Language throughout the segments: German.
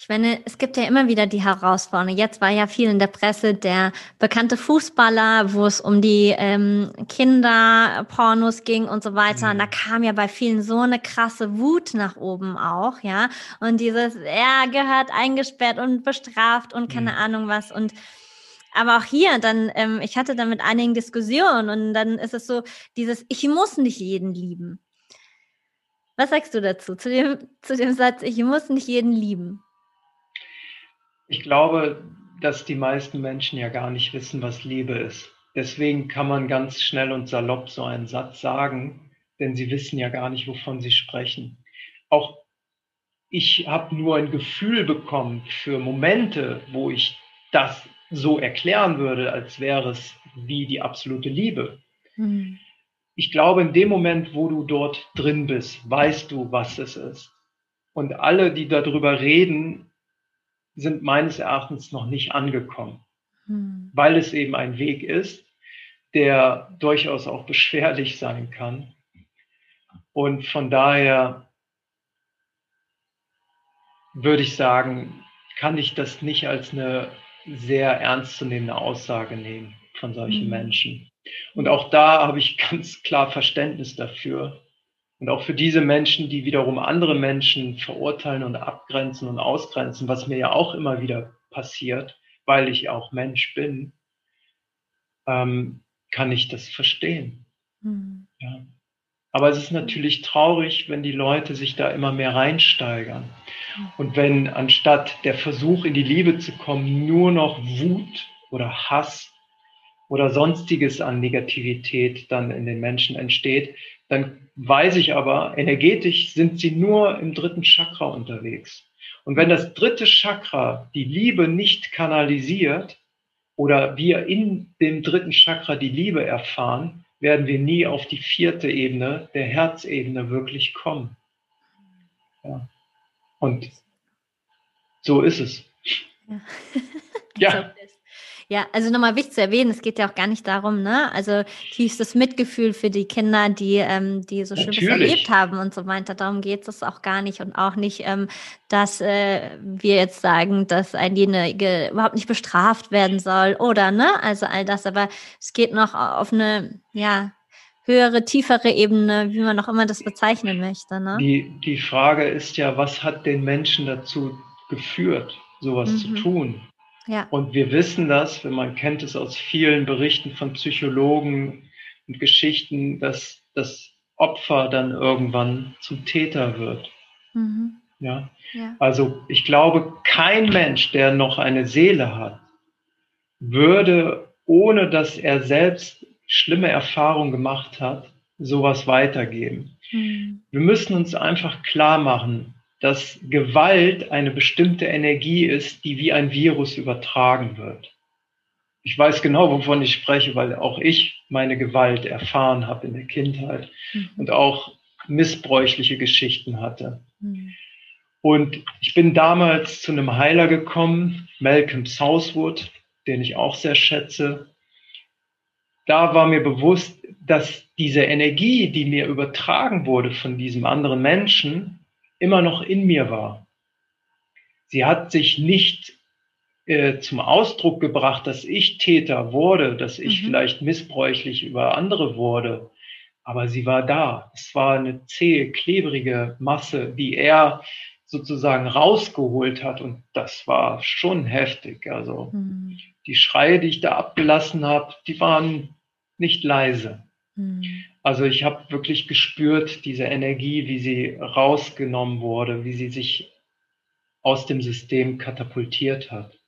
Ich meine, es gibt ja immer wieder die Herausforderungen. Jetzt war ja viel in der Presse der bekannte Fußballer, wo es um die ähm, Kinderpornos ging und so weiter. Mhm. Und da kam ja bei vielen so eine krasse Wut nach oben auch, ja. Und dieses, er gehört eingesperrt und bestraft und keine mhm. Ahnung was. Und aber auch hier, dann, ähm, ich hatte dann mit einigen Diskussionen und dann ist es so, dieses, ich muss nicht jeden lieben. Was sagst du dazu, zu dem, zu dem Satz, ich muss nicht jeden lieben? Ich glaube, dass die meisten Menschen ja gar nicht wissen, was Liebe ist. Deswegen kann man ganz schnell und salopp so einen Satz sagen, denn sie wissen ja gar nicht, wovon sie sprechen. Auch ich habe nur ein Gefühl bekommen für Momente, wo ich das so erklären würde, als wäre es wie die absolute Liebe. Mhm ich glaube, in dem Moment, wo du dort drin bist, weißt du, was es ist. Und alle, die darüber reden, sind meines Erachtens noch nicht angekommen, hm. weil es eben ein Weg ist, der durchaus auch beschwerlich sein kann. Und von daher würde ich sagen, kann ich das nicht als eine sehr ernstzunehmende Aussage nehmen von solchen hm. Menschen. Und auch da habe ich ganz klar Verständnis dafür. Und auch für diese Menschen, die wiederum andere Menschen verurteilen und abgrenzen und ausgrenzen, was mir ja auch immer wieder passiert, weil ich auch Mensch bin, ähm, kann ich das verstehen. Mhm. Ja. Aber es ist natürlich traurig, wenn die Leute sich da immer mehr reinsteigern. Hm. Und wenn anstatt der Versuch in die Liebe zu kommen, nur noch Wut oder Hass oder sonstiges an Negativität dann in den Menschen entsteht, dann weiß ich aber, energetisch sind sie nur im dritten Chakra unterwegs. Und wenn das dritte Chakra die Liebe nicht kanalisiert oder wir in dem dritten Chakra die Liebe erfahren, werden wir nie auf die vierte Ebene, der Herzebene, wirklich kommen. Ja. Und so ist es. Ja. ja. Ja, also nochmal wichtig zu erwähnen, es geht ja auch gar nicht darum, ne? Also tiefstes Mitgefühl für die Kinder, die, ähm, die so Schlimmes erlebt haben und so weiter. Darum geht es auch gar nicht. Und auch nicht, ähm, dass äh, wir jetzt sagen, dass ein jenige überhaupt nicht bestraft werden soll oder ne? Also all das. Aber es geht noch auf eine, ja, höhere, tiefere Ebene, wie man auch immer das bezeichnen möchte. Ne? Die, die Frage ist ja, was hat den Menschen dazu geführt, sowas mhm. zu tun? Ja. Und wir wissen das, wenn man kennt es aus vielen Berichten von Psychologen und Geschichten, dass das Opfer dann irgendwann zum Täter wird. Mhm. Ja? ja. Also ich glaube, kein Mensch, der noch eine Seele hat, würde, ohne dass er selbst schlimme Erfahrungen gemacht hat, sowas weitergeben. Mhm. Wir müssen uns einfach klar machen, dass Gewalt eine bestimmte Energie ist, die wie ein Virus übertragen wird. Ich weiß genau, wovon ich spreche, weil auch ich meine Gewalt erfahren habe in der Kindheit mhm. und auch missbräuchliche Geschichten hatte. Mhm. Und ich bin damals zu einem Heiler gekommen, Malcolm Southwood, den ich auch sehr schätze. Da war mir bewusst, dass diese Energie, die mir übertragen wurde von diesem anderen Menschen, immer noch in mir war. Sie hat sich nicht äh, zum Ausdruck gebracht, dass ich Täter wurde, dass ich mhm. vielleicht missbräuchlich über andere wurde, aber sie war da. Es war eine zähe, klebrige Masse, die er sozusagen rausgeholt hat und das war schon heftig. Also mhm. die Schreie, die ich da abgelassen habe, die waren nicht leise. Mhm. Also ich habe wirklich gespürt, diese Energie, wie sie rausgenommen wurde, wie sie sich aus dem System katapultiert hat.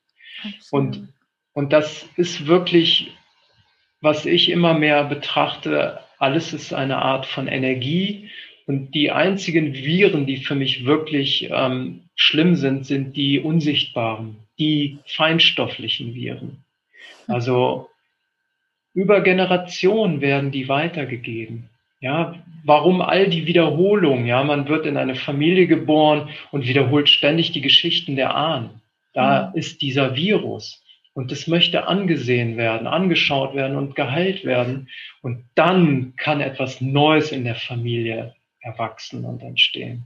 Und, und das ist wirklich, was ich immer mehr betrachte, alles ist eine Art von Energie. Und die einzigen Viren, die für mich wirklich ähm, schlimm sind, sind die unsichtbaren, die feinstofflichen Viren. Also über Generationen werden die weitergegeben. Ja, warum all die Wiederholungen? Ja, man wird in eine Familie geboren und wiederholt ständig die Geschichten der Ahnen. Da mhm. ist dieser Virus. Und das möchte angesehen werden, angeschaut werden und geheilt werden. Und dann kann etwas Neues in der Familie erwachsen und entstehen.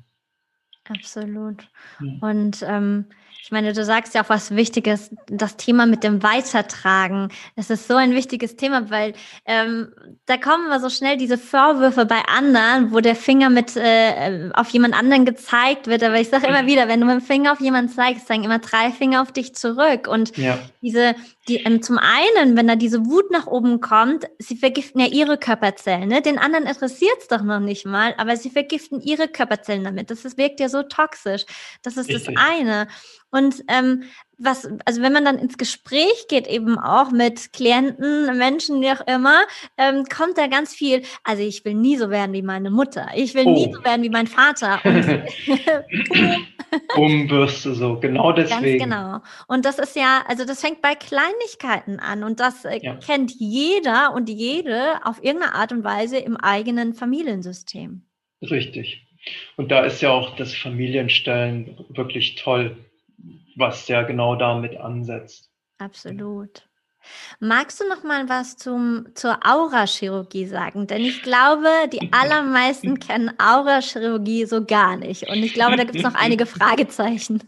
Absolut. Mhm. Und ähm, ich meine, du sagst ja auch was Wichtiges, das Thema mit dem Weitertragen. Es ist so ein wichtiges Thema, weil ähm, da kommen immer so schnell diese Vorwürfe bei anderen, wo der Finger mit äh, auf jemand anderen gezeigt wird. Aber ich sage immer wieder, wenn du mit dem Finger auf jemanden zeigst, zeigen immer drei Finger auf dich zurück. Und ja. diese, die, ähm, zum einen, wenn da diese Wut nach oben kommt, sie vergiften ja ihre Körperzellen. Ne? Den anderen interessiert es doch noch nicht mal, aber sie vergiften ihre Körperzellen damit. Das ist, wirkt ja so toxisch. Das ist Richtig. das eine. Und ähm, was, also wenn man dann ins Gespräch geht, eben auch mit Klienten, Menschen, wie auch immer, ähm, kommt da ganz viel, also ich will nie so werden wie meine Mutter, ich will oh. nie so werden wie mein Vater. Umbürste so, genau deswegen. Ganz genau. Und das ist ja, also das fängt bei Kleinigkeiten an und das äh, ja. kennt jeder und jede auf irgendeine Art und Weise im eigenen Familiensystem. Richtig. Und da ist ja auch das Familienstellen wirklich toll was ja genau damit ansetzt. Absolut. Magst du noch mal was zum, zur Aurachirurgie sagen? Denn ich glaube, die allermeisten kennen Aurachirurgie so gar nicht. Und ich glaube, da gibt es noch einige Fragezeichen.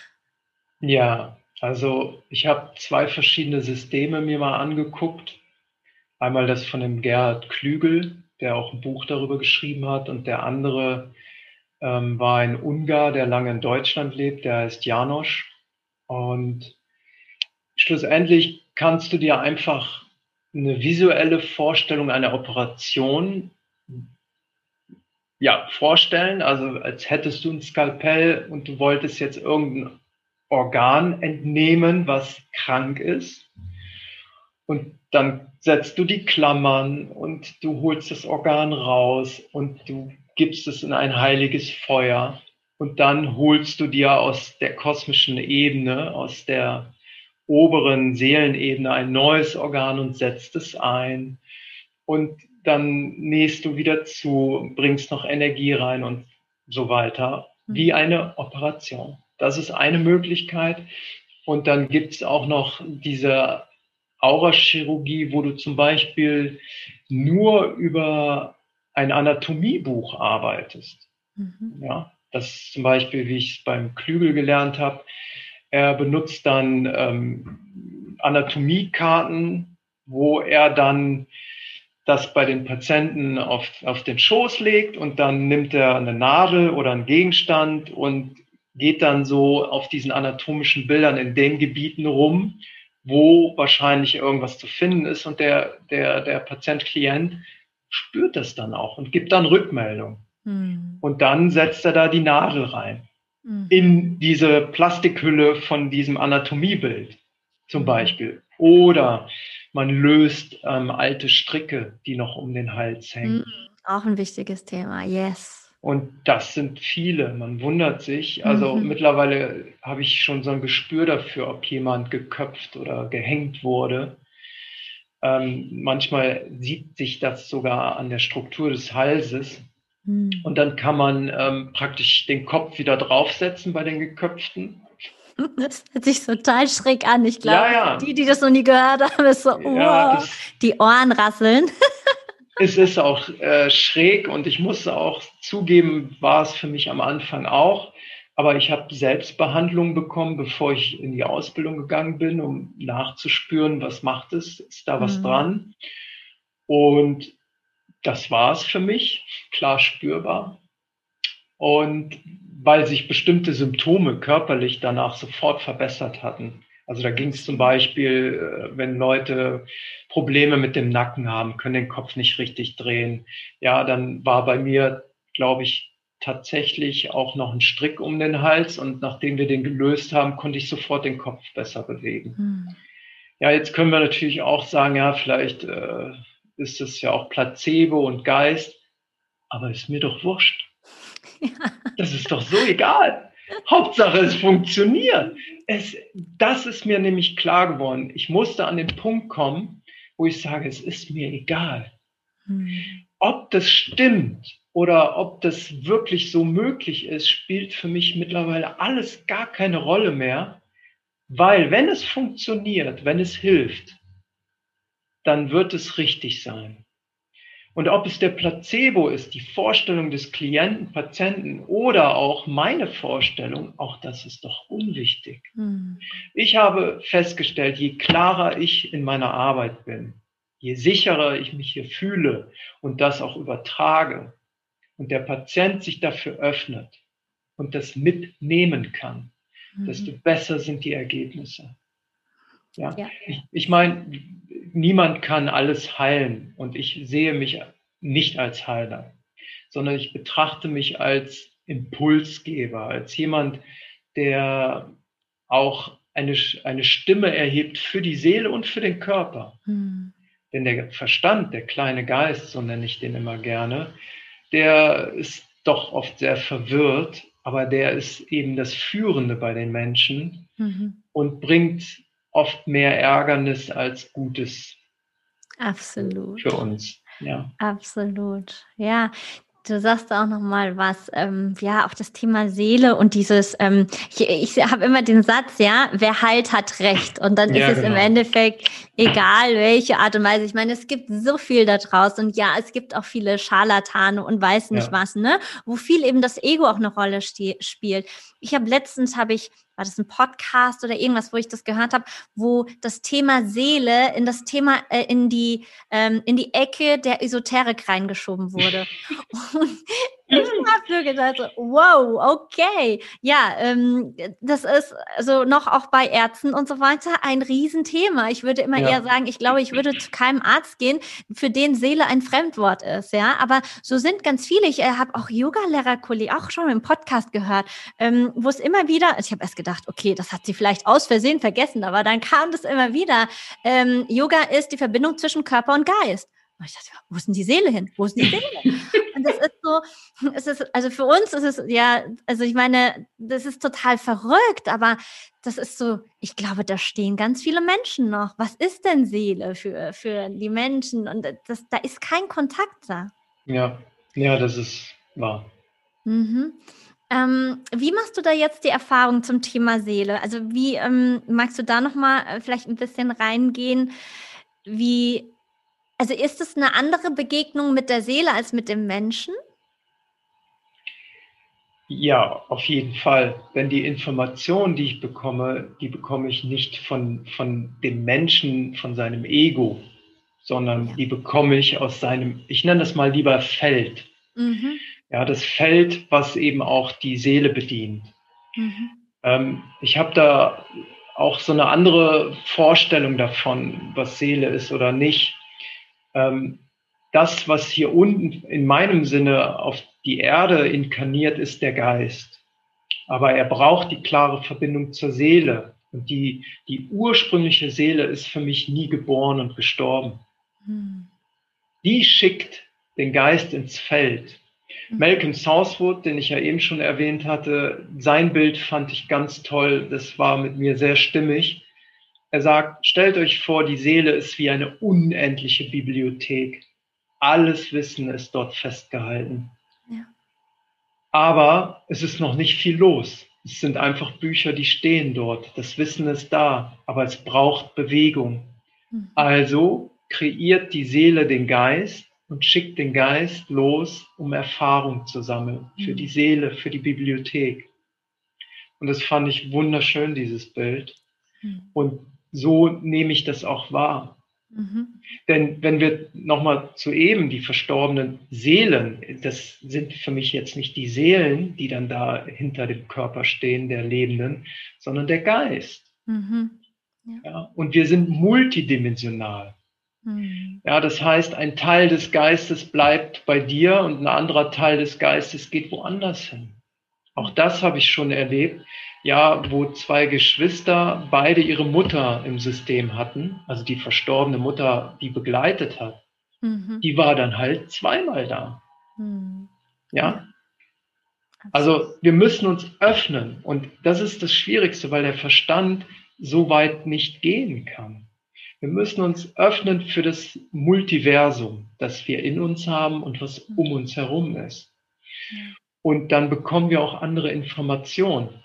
ja, also ich habe zwei verschiedene Systeme mir mal angeguckt. Einmal das von dem Gerhard Klügel, der auch ein Buch darüber geschrieben hat, und der andere ähm, war ein Ungar, der lange in Deutschland lebt, der heißt Janosch. Und schlussendlich kannst du dir einfach eine visuelle Vorstellung einer Operation ja, vorstellen, also als hättest du ein Skalpell und du wolltest jetzt irgendein Organ entnehmen, was krank ist. Und dann setzt du die Klammern und du holst das Organ raus und du gibst es in ein heiliges Feuer und dann holst du dir aus der kosmischen Ebene, aus der oberen Seelenebene ein neues Organ und setzt es ein und dann nähst du wieder zu, bringst noch Energie rein und so weiter, wie mhm. eine Operation. Das ist eine Möglichkeit. Und dann gibt es auch noch diese Aurachirurgie, wo du zum Beispiel nur über ein Anatomiebuch arbeitest. Mhm. Ja, das ist zum Beispiel, wie ich es beim Klügel gelernt habe. Er benutzt dann ähm, Anatomiekarten, wo er dann das bei den Patienten auf, auf den Schoß legt und dann nimmt er eine Nadel oder einen Gegenstand und geht dann so auf diesen anatomischen Bildern in den Gebieten rum, wo wahrscheinlich irgendwas zu finden ist und der, der, der Patient-Klient spürt das dann auch und gibt dann Rückmeldung. Mhm. Und dann setzt er da die Nadel rein mhm. in diese Plastikhülle von diesem Anatomiebild zum mhm. Beispiel. Oder man löst ähm, alte Stricke, die noch um den Hals hängen. Mhm. Auch ein wichtiges Thema, yes. Und das sind viele. Man wundert sich. Also mhm. mittlerweile habe ich schon so ein Gespür dafür, ob jemand geköpft oder gehängt wurde. Ähm, manchmal sieht sich das sogar an der Struktur des Halses. Mhm. Und dann kann man ähm, praktisch den Kopf wieder draufsetzen bei den Geköpften. Das hört sich total schräg an. Ich glaube, ja, ja. die, die das noch nie gehört haben, ist so, ja, wow, die Ohren rasseln. es ist auch äh, schräg und ich muss auch zugeben, war es für mich am Anfang auch. Aber ich habe Selbstbehandlung bekommen, bevor ich in die Ausbildung gegangen bin, um nachzuspüren, was macht es, ist da was mhm. dran. Und das war es für mich, klar spürbar. Und weil sich bestimmte Symptome körperlich danach sofort verbessert hatten. Also da ging es zum Beispiel, äh, wenn Leute Probleme mit dem Nacken haben, können den Kopf nicht richtig drehen. Ja, dann war bei mir, glaube ich, tatsächlich auch noch einen Strick um den Hals und nachdem wir den gelöst haben, konnte ich sofort den Kopf besser bewegen. Hm. Ja, jetzt können wir natürlich auch sagen, ja, vielleicht äh, ist es ja auch Placebo und Geist, aber ist mir doch wurscht. Ja. Das ist doch so egal. Hauptsache, es funktioniert. Es, das ist mir nämlich klar geworden. Ich musste an den Punkt kommen, wo ich sage, es ist mir egal. Hm. Ob das stimmt oder ob das wirklich so möglich ist, spielt für mich mittlerweile alles gar keine Rolle mehr, weil wenn es funktioniert, wenn es hilft, dann wird es richtig sein. Und ob es der Placebo ist, die Vorstellung des Klienten, Patienten oder auch meine Vorstellung, auch das ist doch unwichtig. Mhm. Ich habe festgestellt, je klarer ich in meiner Arbeit bin, je sicherer ich mich hier fühle und das auch übertrage und der Patient sich dafür öffnet und das mitnehmen kann, mhm. desto besser sind die Ergebnisse. Ja, ja. ich, ich meine, niemand kann alles heilen und ich sehe mich nicht als Heiler, sondern ich betrachte mich als Impulsgeber, als jemand, der auch eine, eine Stimme erhebt für die Seele und für den Körper. Hm. Denn der Verstand, der kleine Geist, so nenne ich den immer gerne, der ist doch oft sehr verwirrt, aber der ist eben das Führende bei den Menschen mhm. und bringt oft mehr Ärgernis als Gutes Absolut. für uns. Ja. Absolut. Ja, Du sagst auch noch mal was, ähm, ja, auf das Thema Seele und dieses, ähm, ich, ich habe immer den Satz, ja, wer heilt, hat Recht. Und dann ja, ist es genau. im Endeffekt egal, welche Art und Weise. Ich meine, es gibt so viel da draußen und ja, es gibt auch viele Scharlatane und weiß nicht ja. was, ne, wo viel eben das Ego auch eine Rolle spielt. Ich habe letztens, habe ich war das ein Podcast oder irgendwas, wo ich das gehört habe, wo das Thema Seele in das Thema, äh, in die, ähm, in die Ecke der Esoterik reingeschoben wurde. Und ich habe nur gedacht, wow, okay. Ja, ähm, das ist also noch auch bei Ärzten und so weiter ein Riesenthema. Ich würde immer ja. eher sagen, ich glaube, ich würde zu keinem Arzt gehen, für den Seele ein Fremdwort ist. Ja, aber so sind ganz viele. Ich äh, habe auch Yoga-Lehrer-Kollegen auch schon im Podcast gehört, ähm, wo es immer wieder, ich habe erst gedacht, okay, das hat sie vielleicht aus Versehen vergessen, aber dann kam das immer wieder. Ähm, Yoga ist die Verbindung zwischen Körper und Geist. Und ich dachte, wo ist denn die Seele hin? Wo ist denn die Seele? Und das ist so, es ist, also für uns ist es ja, also ich meine, das ist total verrückt, aber das ist so, ich glaube, da stehen ganz viele Menschen noch. Was ist denn Seele für, für die Menschen? Und das, da ist kein Kontakt da. Ja, ja, das ist wahr. Mhm. Ähm, wie machst du da jetzt die Erfahrung zum Thema Seele? Also wie ähm, magst du da noch mal äh, vielleicht ein bisschen reingehen? Wie also ist es eine andere Begegnung mit der Seele als mit dem Menschen? Ja, auf jeden Fall. Denn die Information, die ich bekomme, die bekomme ich nicht von, von dem Menschen, von seinem Ego, sondern die bekomme ich aus seinem, ich nenne das mal lieber Feld. Mhm. Ja, das Feld, was eben auch die Seele bedient. Mhm. Ähm, ich habe da auch so eine andere Vorstellung davon, was Seele ist oder nicht ähm, das, was hier unten in meinem Sinne auf die Erde inkarniert, ist der Geist. Aber er braucht die klare Verbindung zur Seele. Und die, die ursprüngliche Seele ist für mich nie geboren und gestorben. Hm. Die schickt den Geist ins Feld. Hm. Malcolm Southwood, den ich ja eben schon erwähnt hatte, sein Bild fand ich ganz toll. Das war mit mir sehr stimmig. Er sagt, stellt euch vor, die Seele ist wie eine unendliche Bibliothek. Alles Wissen ist dort festgehalten. Aber es ist noch nicht viel los. Es sind einfach Bücher, die stehen dort. Das Wissen ist da, aber es braucht Bewegung. Mhm. Also kreiert die Seele den Geist und schickt den Geist los, um Erfahrung zu sammeln für mhm. die Seele, für die Bibliothek. Und das fand ich wunderschön, dieses Bild. Mhm. Und so nehme ich das auch wahr. Mhm. Denn wenn wir nochmal zu eben die verstorbenen Seelen, das sind für mich jetzt nicht die Seelen, die dann da hinter dem Körper stehen, der Lebenden, sondern der Geist. Mhm. Ja. ja. und wir sind multidimensional. Mhm. Ja, das heißt, ein Teil des Geistes bleibt bei dir und ein anderer Teil des Geistes geht woanders hin. Auch das habe ich schon erlebt, ja, wo zwei Geschwister beide ihre Mutter im System hatten, also die verstorbene Mutter, die begleitet hat, mhm. die war dann halt zweimal da. Mhm. Ja. Also wir müssen uns öffnen und das ist das Schwierigste, weil der Verstand so weit nicht gehen kann. Wir müssen uns öffnen für das Multiversum, das wir in uns haben und was um uns herum ist. Und dann bekommen wir auch andere Informationen.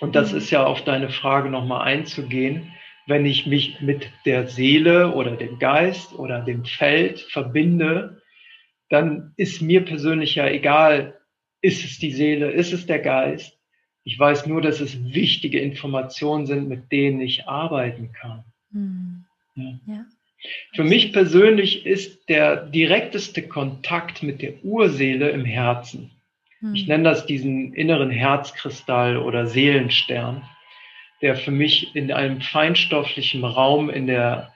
Und das mhm. ist ja auf deine Frage nochmal einzugehen. Wenn ich mich mit der Seele oder dem Geist oder dem Feld verbinde, dann ist mir persönlich ja egal, ist es die Seele, ist es der Geist. Ich weiß nur, dass es wichtige Informationen sind, mit denen ich arbeiten kann. Hm. Ja. ja. Für mich persönlich ist der direkteste Kontakt mit der Urseele im Herzen. Hm. Ich nenne das diesen inneren Herzkristall oder Seelenstern, der für mich in einem feinstofflichen Raum in der,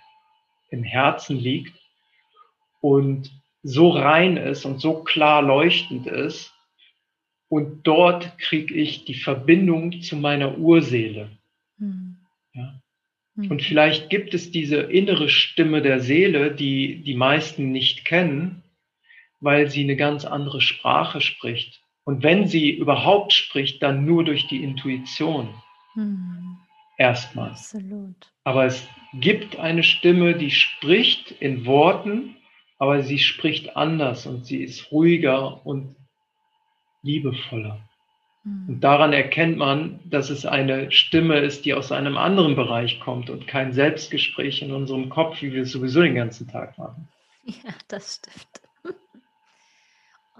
im Herzen liegt und so rein ist und so klar leuchtend ist. Und dort kriege ich die Verbindung zu meiner Urseele. Hm. Ja. Hm. Und vielleicht gibt es diese innere Stimme der Seele, die die meisten nicht kennen, weil sie eine ganz andere Sprache spricht. Und wenn sie überhaupt spricht, dann nur durch die Intuition. Hm. Erstmal. Absolut. Aber es gibt eine Stimme, die spricht in Worten, aber sie spricht anders und sie ist ruhiger und liebevoller. Hm. Und daran erkennt man, dass es eine Stimme ist, die aus einem anderen Bereich kommt und kein Selbstgespräch in unserem Kopf, wie wir es sowieso den ganzen Tag machen. Ja, das stimmt.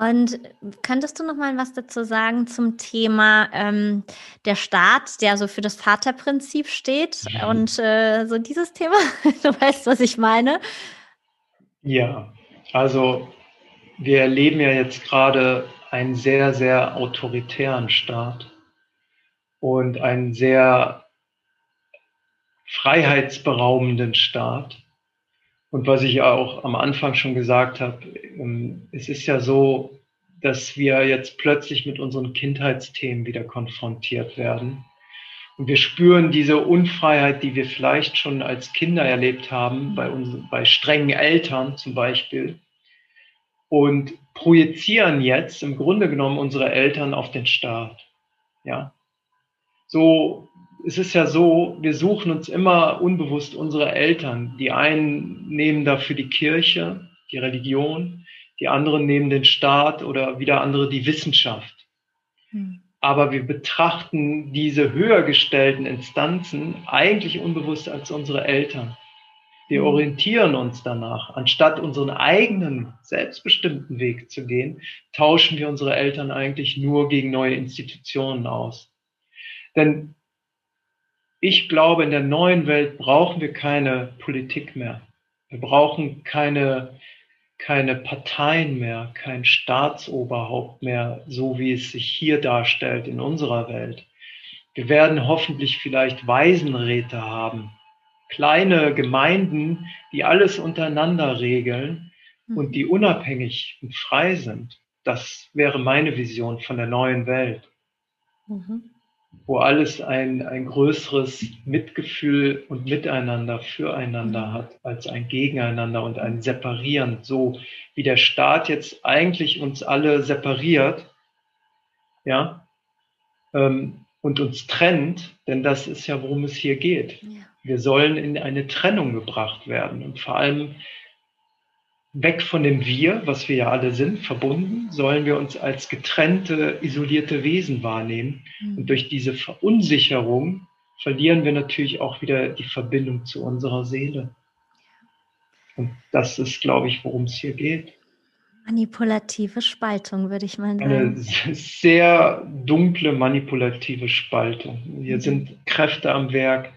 Und könntest du noch mal was dazu sagen zum Thema ähm, der Staat, der so für das Vaterprinzip steht und äh, so dieses Thema? Du weißt, was ich meine? Ja, also wir erleben ja jetzt gerade einen sehr, sehr autoritären Staat und einen sehr freiheitsberaubenden Staat. Und was ich auch am Anfang schon gesagt habe, ähm, es ist ja so, dass wir jetzt plötzlich mit unseren Kindheitsthemen wieder konfrontiert werden. Und wir spüren diese Unfreiheit, die wir vielleicht schon als Kinder erlebt haben, bei, uns, bei strengen Eltern zum Beispiel. Und projizieren jetzt im Grunde genommen unsere Eltern auf den Staat. Ja. So es ist ja so, wir suchen uns immer unbewusst unsere Eltern. Die einen nehmen dafür die Kirche, die Religion, die anderen nehmen den Staat oder wieder andere die Wissenschaft. Hm. Aber wir betrachten diese höher gestellten Instanzen eigentlich unbewusst als unsere Eltern. Wir hm. orientieren uns danach. Anstatt unseren eigenen selbstbestimmten Weg zu gehen, tauschen wir unsere Eltern eigentlich nur gegen neue Institutionen aus. Denn ich glaube, in der neuen Welt brauchen wir keine Politik mehr. Wir brauchen keine, keine Parteien mehr, kein Staatsoberhaupt mehr, so wie es sich hier darstellt in unserer Welt. Wir werden hoffentlich vielleicht Waisenräte haben, kleine Gemeinden, die alles untereinander regeln und mhm. die unabhängig und frei sind. Das wäre meine Vision von der neuen Welt. Mhm wo alles ein, ein größeres Mitgefühl und Miteinander füreinander hat, als ein Gegeneinander und ein Separieren, so wie der Staat jetzt eigentlich uns alle separiert, ja, ähm, und uns trennt, denn das ist ja, worum es hier geht. Ja. Wir sollen in eine Trennung gebracht werden und vor allem weg von dem Wir, was wir ja alle sind, verbunden, sollen wir uns als getrennte, isolierte Wesen wahrnehmen. Mhm. Und durch diese Verunsicherung verlieren wir natürlich auch wieder die Verbindung zu unserer Seele. Und das ist, glaube ich, worum es hier geht. Manipulative Spaltung, würde ich mal sagen. Eine sehr dunkle manipulative Spaltung. Hier mhm. sind Kräfte am Werk,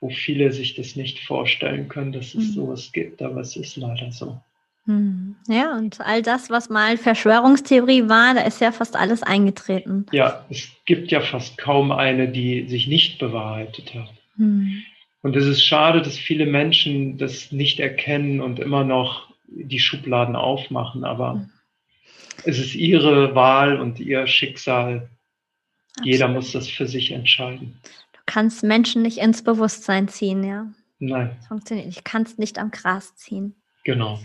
wo viele sich das nicht vorstellen können, dass es mhm. sowas gibt, aber es ist leider so. Hm. Ja, und all das, was mal Verschwörungstheorie war, da ist ja fast alles eingetreten. Ja, es gibt ja fast kaum eine, die sich nicht bewahrheitet hat. Hm. Und es ist schade, dass viele Menschen das nicht erkennen und immer noch die Schubladen aufmachen, aber hm. es ist ihre Wahl und ihr Schicksal. Absolut. Jeder muss das für sich entscheiden. Du kannst Menschen nicht ins Bewusstsein ziehen, ja? Nein. Das funktioniert nicht. Du kannst nicht am Gras ziehen. Genau.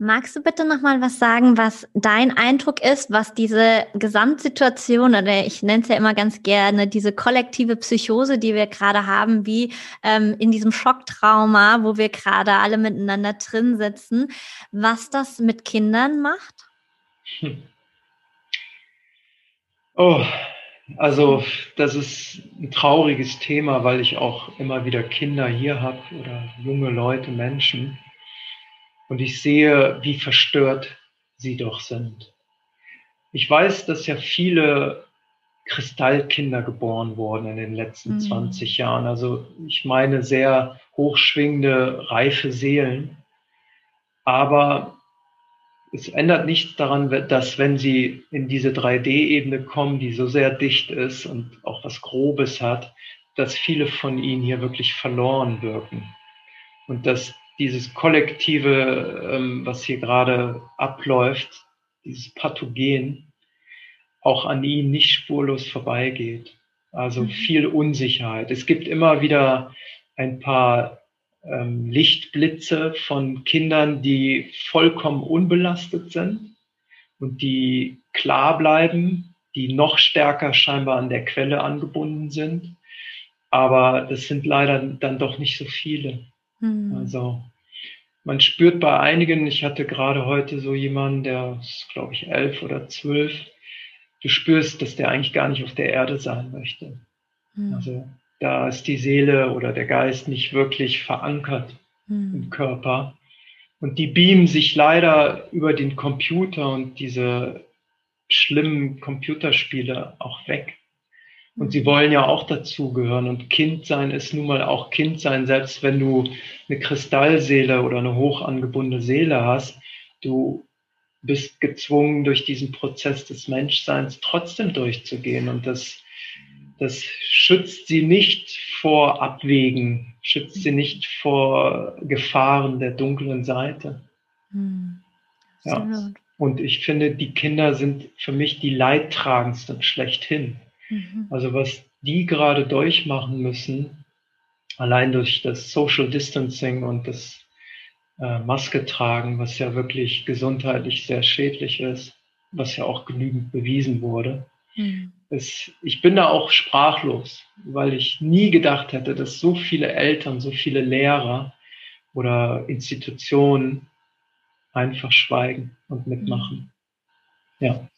Magst du bitte noch mal was sagen, was dein Eindruck ist, was diese Gesamtsituation oder ich nenne es ja immer ganz gerne diese kollektive Psychose, die wir gerade haben, wie ähm, in diesem Schocktrauma, wo wir gerade alle miteinander drin sitzen, was das mit Kindern macht? Hm. Oh, also das ist ein trauriges Thema, weil ich auch immer wieder Kinder hier habe oder junge Leute, Menschen und ich sehe, wie verstört sie doch sind. Ich weiß, dass ja viele Kristallkinder geboren wurden in den letzten mhm. 20 Jahren. Also ich meine sehr hochschwingende, reife Seelen. Aber es ändert nichts daran, dass wenn sie in diese 3D-Ebene kommen, die so sehr dicht ist und auch was Grobes hat, dass viele von ihnen hier wirklich verloren wirken. Und dass dieses kollektive, ähm, was hier gerade abläuft, dieses Pathogen, auch an ihnen nicht spurlos vorbeigeht. Also mhm. viel Unsicherheit. Es gibt immer wieder ein paar ähm, Lichtblitze von Kindern, die vollkommen unbelastet sind und die klar bleiben, die noch stärker scheinbar an der Quelle angebunden sind. Aber das sind leider dann doch nicht so viele. Mhm. Also man spürt bei einigen, ich hatte gerade heute so jemanden, der ist, glaube ich, elf oder zwölf, du spürst, dass der eigentlich gar nicht auf der Erde sein möchte. Mhm. Also da ist die Seele oder der Geist nicht wirklich verankert mhm. im Körper. Und die beamen sich leider über den Computer und diese schlimmen Computerspiele auch weg. Und sie wollen ja auch dazugehören. Und Kind sein ist nun mal auch Kind sein, selbst wenn du eine Kristallseele oder eine hochangebundene Seele hast. Du bist gezwungen, durch diesen Prozess des Menschseins trotzdem durchzugehen. Und das, das schützt sie nicht vor Abwägen, schützt sie nicht vor Gefahren der dunklen Seite. Hm. Ja. Und ich finde, die Kinder sind für mich die Leidtragendsten schlechthin. Mhm. Also was die gerade durchmachen müssen, allein durch das Social Distancing und das äh, Maske tragen, was ja wirklich gesundheitlich sehr schädlich ist, was ja auch genügend bewiesen wurde. Mhm. Es, ich bin da auch sprachlos, weil ich nie gedacht hätte, dass so viele Eltern, so viele Lehrer oder Institutionen einfach schweigen und mitmachen. Mhm. Ja.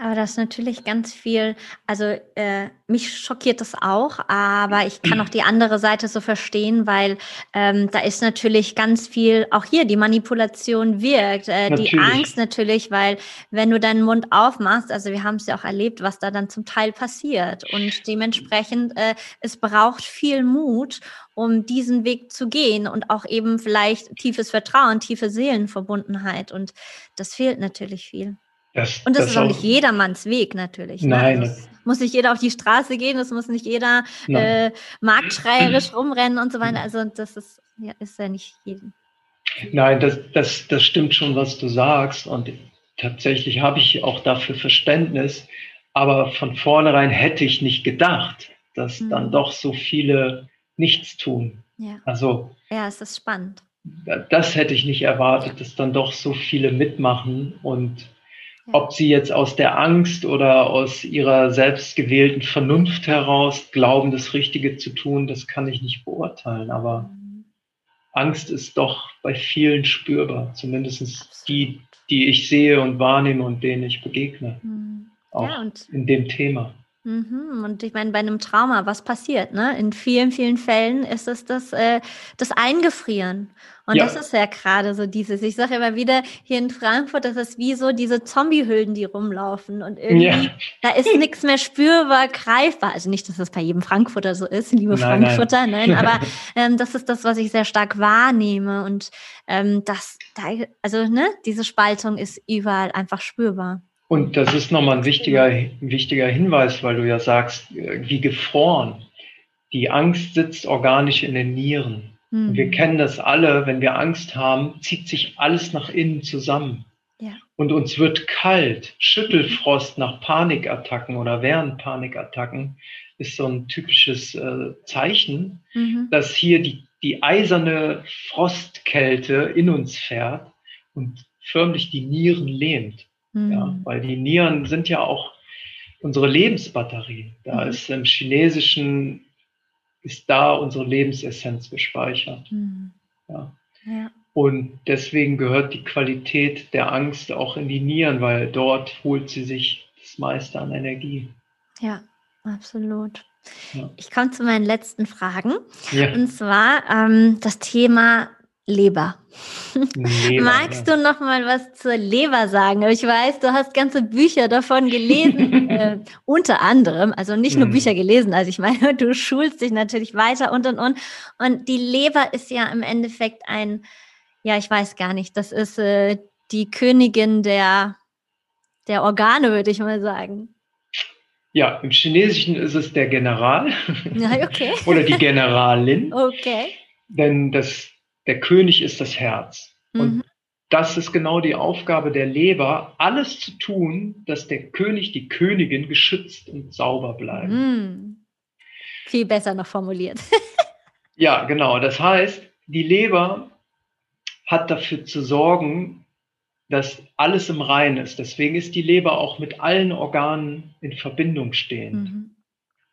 Aber das ist natürlich ganz viel, also äh, mich schockiert das auch, aber ich kann auch die andere Seite so verstehen, weil ähm, da ist natürlich ganz viel, auch hier die Manipulation wirkt, äh, die Angst natürlich, weil wenn du deinen Mund aufmachst, also wir haben es ja auch erlebt, was da dann zum Teil passiert. Und dementsprechend, äh, es braucht viel Mut, um diesen Weg zu gehen und auch eben vielleicht tiefes Vertrauen, tiefe Seelenverbundenheit. Und das fehlt natürlich viel. Das, und das, das ist auch nicht jedermanns Weg natürlich. Ne? Nein. Also muss nicht jeder auf die Straße gehen, es muss nicht jeder äh, marktschreierisch rumrennen und so weiter. Also das ist ja, ist ja nicht jedem. Nein, das, das, das stimmt schon, was du sagst. Und tatsächlich habe ich auch dafür Verständnis. Aber von vornherein hätte ich nicht gedacht, dass mhm. dann doch so viele nichts tun. Ja. Also. Ja, es ist spannend. Das hätte ich nicht erwartet, dass dann doch so viele mitmachen und ob sie jetzt aus der Angst oder aus ihrer selbstgewählten Vernunft heraus glauben, das Richtige zu tun, das kann ich nicht beurteilen. Aber mhm. Angst ist doch bei vielen spürbar, zumindest die, die ich sehe und wahrnehme und denen ich begegne. Mhm. Auch ja, in dem Thema. Mhm. Und ich meine, bei einem Trauma, was passiert? Ne? In vielen, vielen Fällen ist es das, äh, das Eingefrieren. Und ja. das ist ja gerade so dieses, ich sage immer wieder, hier in Frankfurt, das ist wie so diese Zombie-Hüllen, die rumlaufen. Und irgendwie, ja. da ist nichts mehr spürbar, greifbar. Also nicht, dass das bei jedem Frankfurter so ist, liebe nein, Frankfurter, nein, nein aber ähm, das ist das, was ich sehr stark wahrnehme. Und ähm, das, da, also ne, diese Spaltung ist überall einfach spürbar. Und das ist nochmal ein wichtiger, wichtiger Hinweis, weil du ja sagst, äh, wie gefroren. Die Angst sitzt organisch in den Nieren. Mhm. Wir kennen das alle, wenn wir Angst haben, zieht sich alles nach innen zusammen. Ja. Und uns wird kalt. Schüttelfrost nach Panikattacken oder während Panikattacken ist so ein typisches äh, Zeichen, mhm. dass hier die, die eiserne Frostkälte in uns fährt und förmlich die Nieren lähmt. Mhm. Ja, weil die Nieren sind ja auch unsere Lebensbatterie. Da mhm. ist im Chinesischen ist da unsere Lebensessenz gespeichert. Mhm. Ja. ja. Und deswegen gehört die Qualität der Angst auch in die Nieren, weil dort holt sie sich das meiste an Energie. Ja, absolut. Ja. Ich komme zu meinen letzten Fragen. Ja. Und zwar ähm, das Thema Leber. Leber Magst ja. du noch mal was zur Leber sagen? Ich weiß, du hast ganze Bücher davon gelesen, äh, unter anderem, also nicht nur mhm. Bücher gelesen, also ich meine, du schulst dich natürlich weiter und und und. Und die Leber ist ja im Endeffekt ein, ja, ich weiß gar nicht, das ist äh, die Königin der, der Organe, würde ich mal sagen. Ja, im Chinesischen ist es der General ja, okay. oder die Generalin. Okay. Denn das der König ist das Herz. Mhm. Und das ist genau die Aufgabe der Leber, alles zu tun, dass der König, die Königin geschützt und sauber bleiben. Mhm. Viel besser noch formuliert. ja, genau. Das heißt, die Leber hat dafür zu sorgen, dass alles im Reinen ist. Deswegen ist die Leber auch mit allen Organen in Verbindung stehend. Mhm.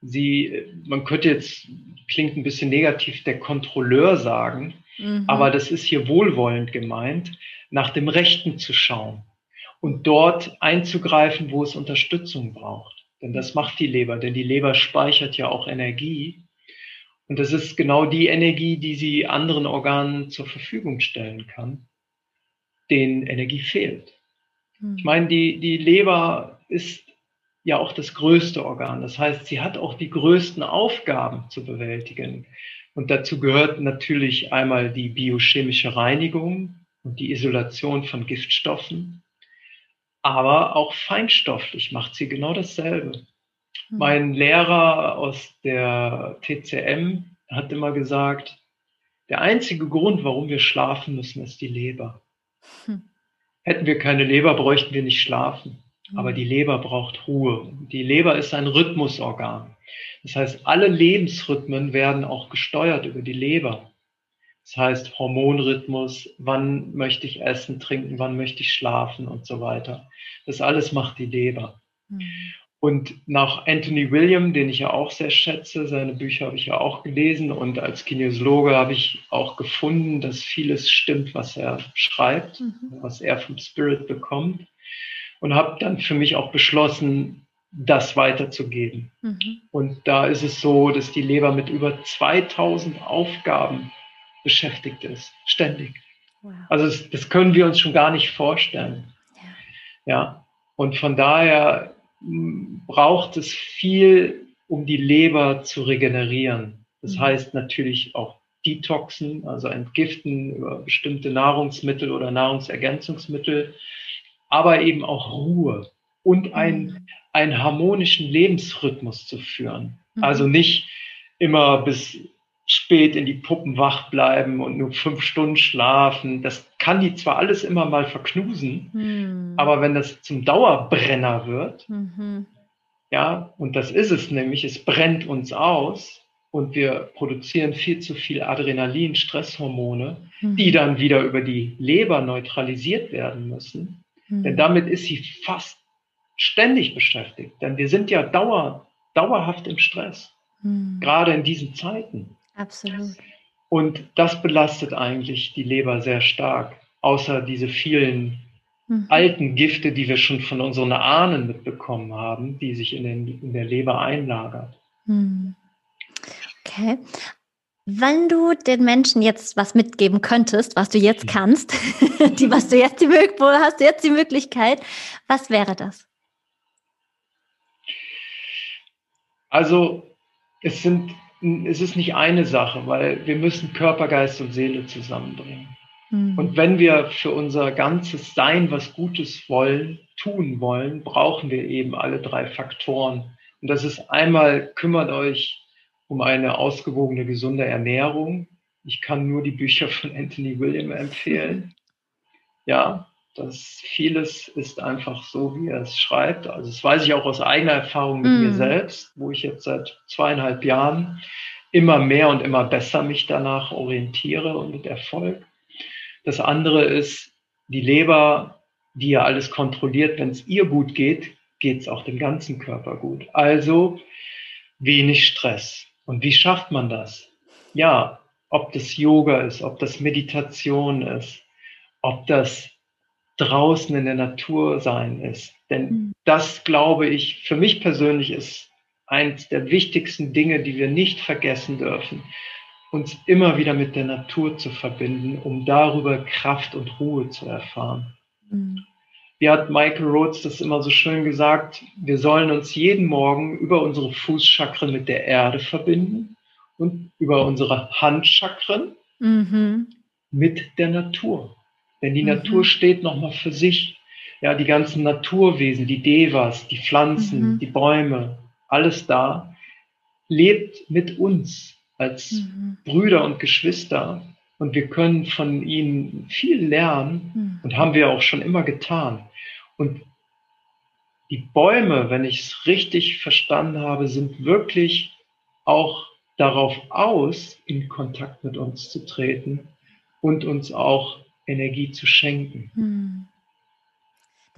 Sie, man könnte jetzt, klingt ein bisschen negativ, der Kontrolleur sagen, Mhm. Aber das ist hier wohlwollend gemeint, nach dem Rechten zu schauen und dort einzugreifen, wo es Unterstützung braucht. Denn das macht die Leber, denn die Leber speichert ja auch Energie. Und das ist genau die Energie, die sie anderen Organen zur Verfügung stellen kann, denen Energie fehlt. Mhm. Ich meine, die, die Leber ist ja auch das größte Organ. Das heißt, sie hat auch die größten Aufgaben zu bewältigen. Und dazu gehört natürlich einmal die biochemische Reinigung und die Isolation von Giftstoffen, aber auch feinstofflich macht sie genau dasselbe. Mhm. Mein Lehrer aus der TCM hat immer gesagt, der einzige Grund, warum wir schlafen müssen, ist die Leber. Mhm. Hätten wir keine Leber, bräuchten wir nicht schlafen. Aber hm. die Leber braucht Ruhe. Die Leber ist ein Rhythmusorgan. Das heißt, alle Lebensrhythmen werden auch gesteuert über die Leber. Das heißt, Hormonrhythmus, wann möchte ich essen, trinken, wann möchte ich schlafen und so weiter. Das alles macht die Leber. Mhm. Und nach Anthony William, den ich ja auch sehr schätze, seine Bücher habe ich ja auch gelesen und als Kinesiologe habe ich auch gefunden, dass vieles stimmt, was er schreibt, mhm. was er vom Spirit bekommt und habe dann für mich auch beschlossen, das weiterzugeben. Mhm. Und da ist es so, dass die Leber mit über 2000 Aufgaben beschäftigt ist, ständig. Wow. Also das, das, können wir uns schon gar nicht vorstellen. Ja. ja. Und von daher hm, braucht es viel, um die Leber zu regenerieren. Das mhm. heißt natürlich auch Detoxen, also Entgiften über bestimmte Nahrungsmittel oder Nahrungsergänzungsmittel, aber eben auch Ruhe und ein, mhm einen harmonischen Lebensrhythmus zu führen. Mhm. Also nicht immer bis spät in die Puppen wach bleiben und nur fünf Stunden schlafen. Das kann die zwar alles immer mal verknusen, mhm. aber wenn das zum Dauerbrenner wird, mhm. ja, und das ist es nämlich, es brennt uns aus und wir produzieren viel zu viel Adrenalin, Stresshormone, mhm. die dann wieder über die Leber neutralisiert werden müssen. Denn mhm. damit ist sie fast ständig beschäftigt, denn wir sind ja dauer, dauerhaft im Stress, hm. gerade in diesen Zeiten. Absolut. Und das belastet eigentlich die Leber sehr stark, außer diese vielen mhm. alten Gifte, die wir schon von unseren Ahnen mitbekommen haben, die sich in, den, in der Leber einlagern. Mhm. Okay. Wenn du den Menschen jetzt was mitgeben könntest, was du jetzt kannst, die, was du jetzt die, wo hast du jetzt die Möglichkeit, was wäre das? Also es, sind, es ist nicht eine Sache, weil wir müssen Körper, Geist und Seele zusammenbringen. Mhm. Und wenn wir für unser ganzes Sein was Gutes wollen, tun wollen, brauchen wir eben alle drei Faktoren. Und das ist einmal, kümmert euch um eine ausgewogene, gesunde Ernährung. Ich kann nur die Bücher von Anthony William empfehlen. Ja, dass vieles ist einfach so, wie er es schreibt. Also das weiß ich auch aus eigener Erfahrung mit mm. mir selbst, wo ich jetzt seit zweieinhalb Jahren immer mehr und immer besser mich danach orientiere und mit Erfolg. Das andere ist die Leber, die ja alles kontrolliert. Wenn es ihr gut geht, geht es auch dem ganzen Körper gut. Also wenig Stress. Und wie schafft man das? Ja, ob das Yoga ist, ob das Meditation ist, ob das draußen in der Natur sein ist. Denn mhm. das, glaube ich, für mich persönlich ist eins der wichtigsten Dinge, die wir nicht vergessen dürfen. uns immer wieder mit der Natur zu verbinden, um darüber Kraft und Ruhe zu erfahren. Mhm. Wie hat Michael Rhodes das immer so schön gesagt, wir sollen uns jeden Morgen über unsere Fußchakren mit der Erde verbinden und über unsere Handchakren mhm. mit der Natur. Denn die mhm. Natur steht nochmal für sich. Ja, die ganzen Naturwesen, die Devas, die Pflanzen, mhm. die Bäume, alles da, lebt mit uns als mhm. Brüder und Geschwister und wir können von ihnen viel lernen mhm. und haben wir auch schon immer getan. Und die Bäume, wenn ich es richtig verstanden habe, sind wirklich auch darauf aus, in Kontakt mit uns zu treten und uns auch Energie zu schenken. Mhm.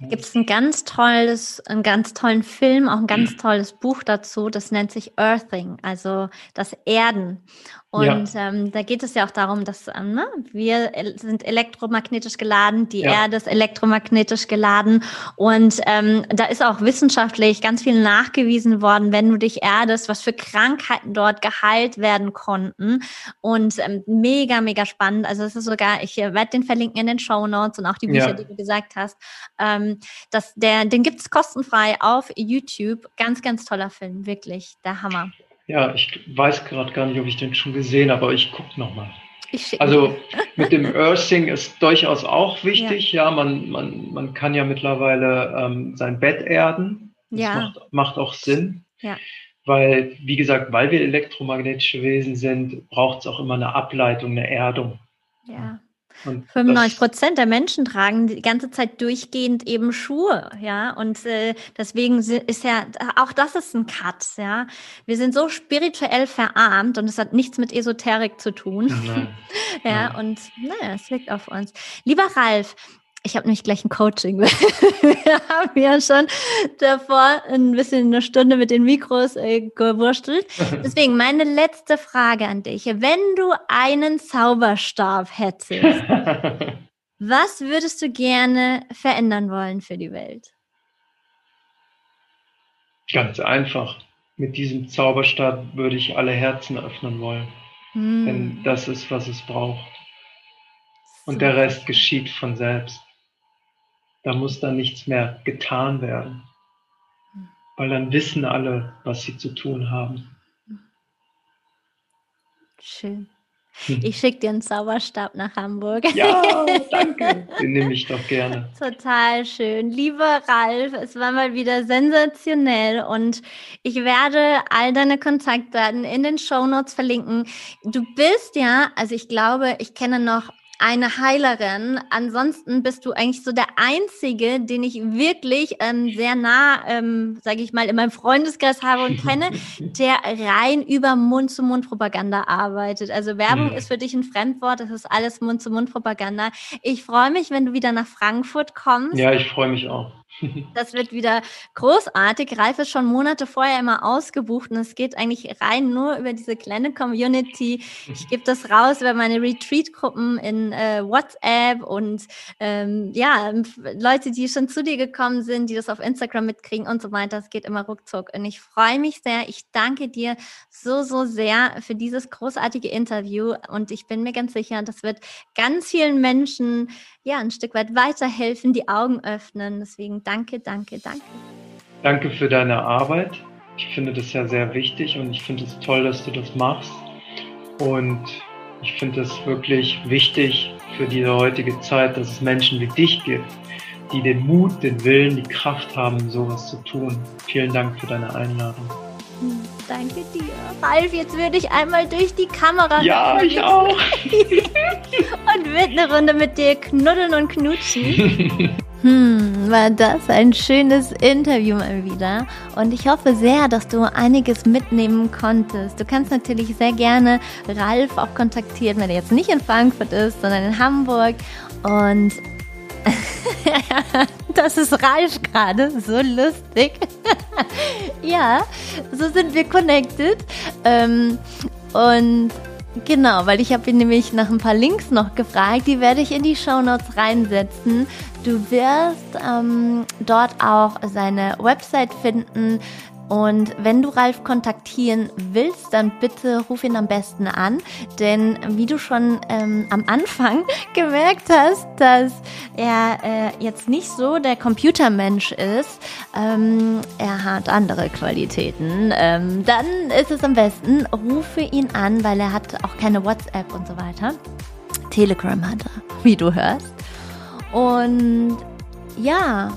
Da gibt es ein ganz tolles, einen ganz tollen Film, auch ein ganz tolles Buch dazu, das nennt sich Earthing, also das Erden. Und ja. ähm, da geht es ja auch darum, dass ähm, ne, wir sind elektromagnetisch geladen, die ja. Erde ist elektromagnetisch geladen. Und ähm, da ist auch wissenschaftlich ganz viel nachgewiesen worden, wenn du dich erdest, was für Krankheiten dort geheilt werden konnten. Und ähm, mega, mega spannend. Also es ist sogar, ich äh, werde den verlinken in den Show Notes und auch die Bücher, ja. die du gesagt hast. Ähm, das, der, den gibt's kostenfrei auf YouTube. Ganz, ganz toller Film, wirklich der Hammer. Ja, ich weiß gerade gar nicht, ob ich den schon gesehen habe, aber ich gucke nochmal. Also mit dem Earthing ist durchaus auch wichtig. Ja, ja man, man, man kann ja mittlerweile ähm, sein Bett erden. Das ja. macht, macht auch Sinn. Ja. Weil, wie gesagt, weil wir elektromagnetische Wesen sind, braucht es auch immer eine Ableitung, eine Erdung. Ja. Und 95 Prozent der Menschen tragen die ganze Zeit durchgehend eben Schuhe, ja. Und äh, deswegen ist ja, auch das ist ein Cut, ja. Wir sind so spirituell verarmt und es hat nichts mit Esoterik zu tun. Ja, Nein. und naja, es liegt auf uns. Lieber Ralf, ich habe nämlich gleich ein Coaching. Wir haben ja schon davor ein bisschen eine Stunde mit den Mikros äh, gewurstelt. Deswegen meine letzte Frage an dich. Wenn du einen Zauberstab hättest, was würdest du gerne verändern wollen für die Welt? Ganz einfach. Mit diesem Zauberstab würde ich alle Herzen öffnen wollen. Hm. Denn das ist, was es braucht. Und der Rest geschieht von selbst. Da muss dann nichts mehr getan werden, weil dann wissen alle, was sie zu tun haben. Schön. Hm. Ich schicke dir einen Zauberstab nach Hamburg. Ja, danke. Den nehme ich doch gerne. Total schön. Lieber Ralf, es war mal wieder sensationell und ich werde all deine Kontaktdaten in den Show Notes verlinken. Du bist ja, also ich glaube, ich kenne noch eine Heilerin. Ansonsten bist du eigentlich so der Einzige, den ich wirklich ähm, sehr nah, ähm, sage ich mal, in meinem Freundeskreis habe und kenne, der rein über Mund-zu-Mund-Propaganda arbeitet. Also Werbung mhm. ist für dich ein Fremdwort, das ist alles Mund-zu-Mund-Propaganda. Ich freue mich, wenn du wieder nach Frankfurt kommst. Ja, ich freue mich auch. Das wird wieder großartig. Ralf ist schon Monate vorher immer ausgebucht und es geht eigentlich rein nur über diese kleine Community. Ich gebe das raus über meine Retreat-Gruppen in äh, WhatsApp und ähm, ja, Leute, die schon zu dir gekommen sind, die das auf Instagram mitkriegen und so weiter. Es geht immer ruckzuck. Und ich freue mich sehr. Ich danke dir so, so sehr für dieses großartige Interview und ich bin mir ganz sicher, das wird ganz vielen Menschen ja ein Stück weit weiterhelfen, die Augen öffnen. Deswegen danke, danke, danke. Danke für deine Arbeit. Ich finde das ja sehr wichtig und ich finde es toll, dass du das machst. Und ich finde es wirklich wichtig für diese heutige Zeit, dass es Menschen wie dich gibt, die den Mut, den Willen, die Kraft haben, sowas zu tun. Vielen Dank für deine Einladung. Hm, danke dir. Ralf, jetzt würde ich einmal durch die Kamera. Ja, ich auch. und würde eine Runde mit dir knuddeln und knutschen. Hm, war das ein schönes Interview mal wieder. Und ich hoffe sehr, dass du einiges mitnehmen konntest. Du kannst natürlich sehr gerne Ralf auch kontaktieren, wenn er jetzt nicht in Frankfurt ist, sondern in Hamburg. Und das ist Ralf gerade, so lustig. ja, so sind wir connected. Ähm, und genau, weil ich habe ihn nämlich nach ein paar Links noch gefragt, die werde ich in die Show Notes reinsetzen. Du wirst ähm, dort auch seine Website finden. Und wenn du Ralf kontaktieren willst, dann bitte ruf ihn am besten an. Denn wie du schon ähm, am Anfang gemerkt hast, dass er äh, jetzt nicht so der Computermensch ist, ähm, er hat andere Qualitäten, ähm, dann ist es am besten, rufe ihn an, weil er hat auch keine WhatsApp und so weiter. Telegram hat er, wie du hörst. Und ja,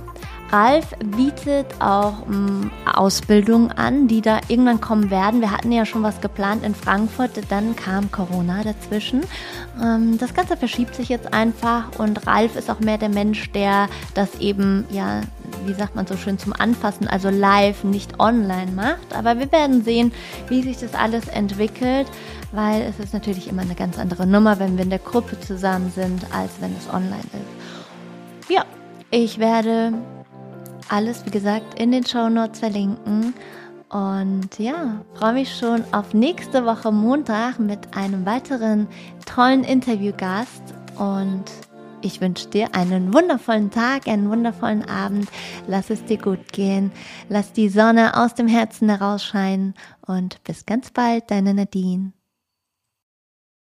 Ralf bietet auch ähm, Ausbildungen an, die da irgendwann kommen werden. Wir hatten ja schon was geplant in Frankfurt, dann kam Corona dazwischen. Ähm, das Ganze verschiebt sich jetzt einfach und Ralf ist auch mehr der Mensch, der das eben, ja, wie sagt man so schön, zum Anfassen, also live, nicht online macht. Aber wir werden sehen, wie sich das alles entwickelt, weil es ist natürlich immer eine ganz andere Nummer, wenn wir in der Gruppe zusammen sind, als wenn es online ist. Ja, ich werde alles, wie gesagt, in den Show Notes verlinken. Und ja, freue mich schon auf nächste Woche Montag mit einem weiteren tollen Interviewgast. Und ich wünsche dir einen wundervollen Tag, einen wundervollen Abend. Lass es dir gut gehen. Lass die Sonne aus dem Herzen herausscheinen. Und bis ganz bald, deine Nadine.